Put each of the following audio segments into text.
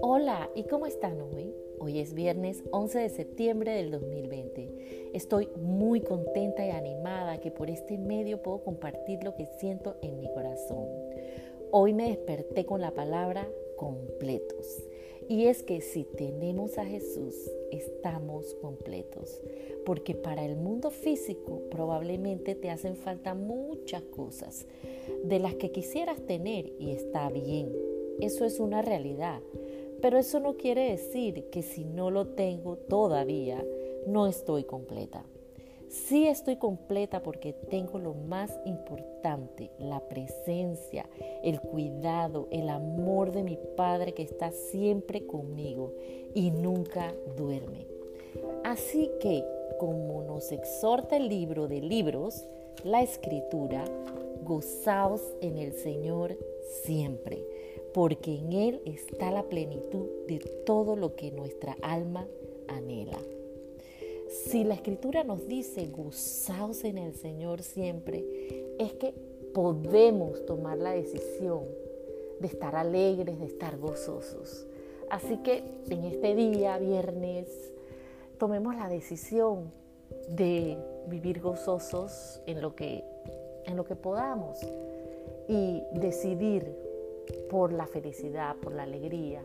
Hola, ¿y cómo están hoy? Hoy es viernes 11 de septiembre del 2020. Estoy muy contenta y animada que por este medio puedo compartir lo que siento en mi corazón. Hoy me desperté con la palabra completos. Y es que si tenemos a Jesús, estamos completos. Porque para el mundo físico probablemente te hacen falta muchas cosas de las que quisieras tener y está bien. Eso es una realidad. Pero eso no quiere decir que si no lo tengo todavía, no estoy completa. Sí estoy completa porque tengo lo más importante, la presencia, el cuidado, el amor de mi Padre que está siempre conmigo y nunca duerme. Así que, como nos exhorta el libro de libros, la escritura, gozaos en el Señor siempre, porque en Él está la plenitud de todo lo que nuestra alma anhela. Si la escritura nos dice gozaos en el Señor siempre, es que podemos tomar la decisión de estar alegres, de estar gozosos. Así que en este día, viernes, tomemos la decisión de vivir gozosos en lo que, en lo que podamos y decidir por la felicidad, por la alegría,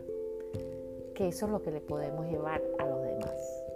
que eso es lo que le podemos llevar a los demás.